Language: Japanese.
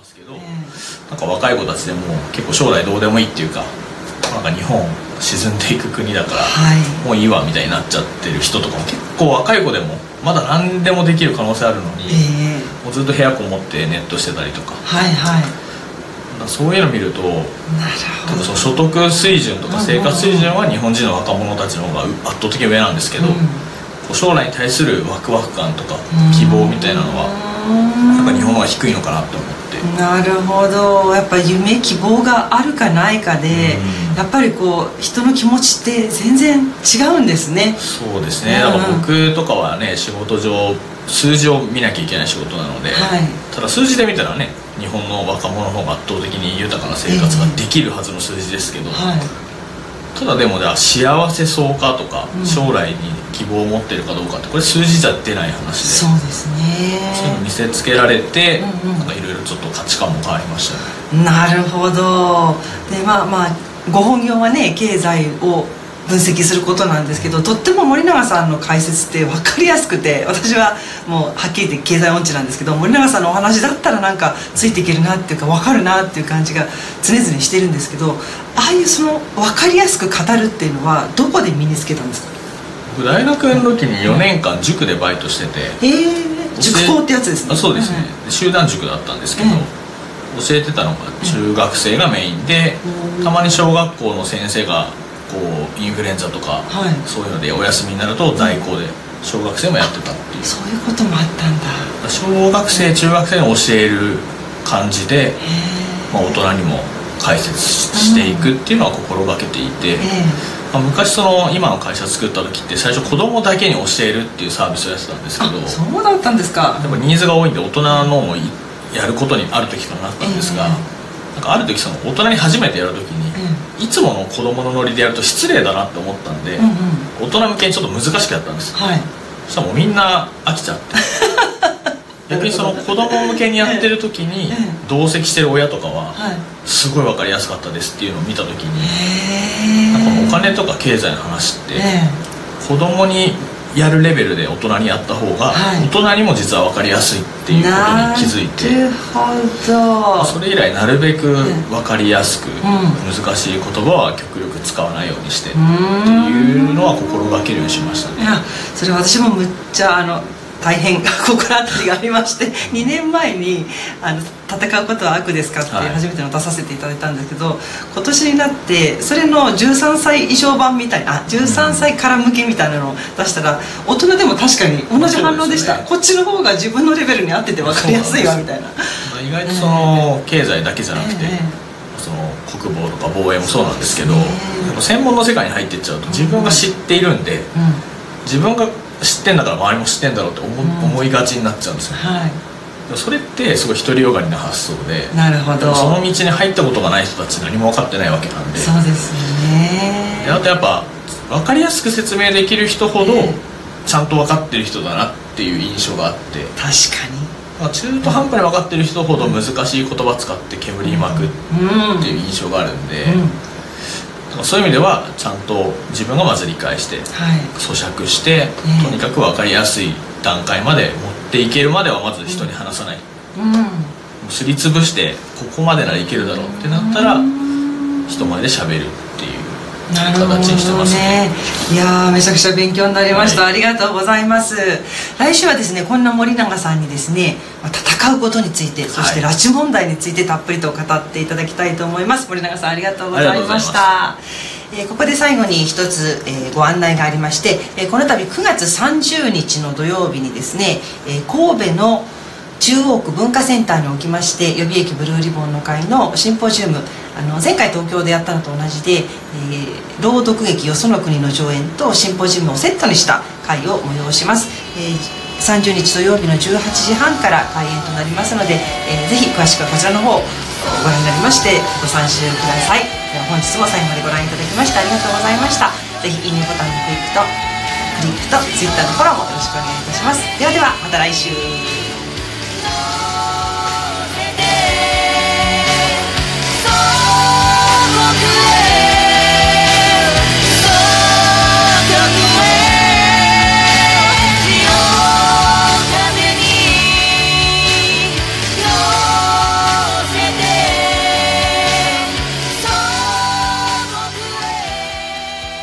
ますけど、なんか若い子たちでも結構将来どうでもいいっていうかなんか日本沈んでいく国だから、はい、もういいわみたいになっちゃってる人とかも結構若い子でもまだ何でもできる可能性あるのに、えー、もうずっと部屋こもってネットしてたりとか。はいはい。そういうの見ると多分その所得水準とか生活水準は日本人の若者たちの方が圧倒的に上なんですけど、うん、将来に対するワクワク感とか希望みたいなのはなん。か日本は低いのかなって思ってなるほど。やっぱ夢希望があるかないかで、うん、やっぱりこう人の気持ちって全然違うんですね。そうですね、だから僕とかはね仕事上数字を見なきゃいけない仕事なので、はい、ただ数字で見たらね日本の若者の方が圧倒的に豊かな生活ができるはずの数字ですけど、えーはい、ただでも幸せそうかとか、うん、将来に希望を持ってるかどうかってこれ数字じゃ出ない話で。そうですねせつけられて、うんうん、なんかいろいろちょっと価値観も変わりましたね。なるほど。でまあまあご本業はね経済を分析することなんですけどとっても森永さんの解説って分かりやすくて私はもうはっきり言って経済音痴なんですけど森永さんのお話だったらなんかついていけるなっていうか分かるなっていう感じが常々してるんですけどああいうその分かりやすく語るっていうのはどこで身につけたんですか？僕大学の時に4年間塾でバイトしててへえ塾校ってやつですね。あそうですね、集団塾だったんですけど、教えてたのが中学生がメインで、たまに小学校の先生がこうインフルエンザとか、はい、そういうのでお休みになると代行で小学生もやってたっていう。そういうこともあったんだ。小学生中学生に教える感じで、まあ、大人にも解説していくっていうのは心がけていて、まあ、昔その今の会社作った時って最初子供だけに教えるっていうサービスをやってたんですけどそうだったんですか。でもニーズが多いんで大人のもやることにある時からなったんですが、えー、なんかある時その大人に初めてやる時に、いつもの子供のノリでやると失礼だなって思ったんで、大人向けにちょっと難しくやったんです、はい、そしたらもうみんな飽きちゃって逆にその子供向けにやってる時に同席してる親とかはすごい分かりやすかったですっていうのを見た時になんかお金とか経済の話って子供にやるレベルで大人にやった方が大人にも実は分かりやすいっていうことに気づいて、はい、それ以来なるべく分かりやすく、難しい言葉は極力使わないようにしてっていうのは心がけるようにしましたね。それ私もむっちゃあの大変心当たりがありまして2年前にあの「戦うことは悪ですか?」って初めての出させていただいたんですけど、今年になってそれの13歳以上版みたいな13歳から向けみたいなのを出したら大人でも確かに同じ反応でした、ね、こっちの方が自分のレベルに合ってて分かりやすいわみたいな。意外とその経済だけじゃなくて、その国防とか防衛もそうなんですけど、専門の世界に入っていっちゃうと自分が知っているんで、自分が知ってんだから周りも知ってんだろうって思,、思いがちになっちゃうんですよ、はい、それってすごい独りよがりな発想でなるほど。その道に入ったことがない人たち何も分かってないわけなんで。そうですよね。であとやっぱ分かりやすく説明できる人ほどちゃんと分かってる人だなっていう印象があって。確かに。中途半端に分かってる人ほど難しい言葉使って煙に巻くっていう印象があるんで、うん。うんそういう意味ではちゃんと自分がまず理解して、はい、咀嚼して、とにかく分かりやすい段階まで持っていけるまではまず人に話さない、うん、すりつぶしてここまでならいけるだろうってなったら人前でしゃべる形にしてますね、ね、いやめちゃくちゃ勉強になりました、はい、ありがとうございます。来週はですねこんな森永さんにですね戦うことについてそして拉致問題についてたっぷりと語っていただきたいと思います。森永さんありがとうございました。えー、ここで最後に一つ、えー、ご案内がありまして、えー、この度9月30日の土曜日にですね、えー、神戸の中央区文化センターにおきまして予備役ブルーリボンの会のシンポジウムあの前回東京でやったのと同じで、えー、朗読劇よその国の上演とシンポジウムをセットにした会を催します、えー30日土曜日の18時半から開演となりますので、えー、ぜひ詳しくはこちらの方をご覧になりましてご参集ください。では本日も最後までご覧いただきましてありがとうございました。ぜひいいねボタンのクリックとクリックと Twitter のフォローもよろしくお願いいたします。ではではまた来週。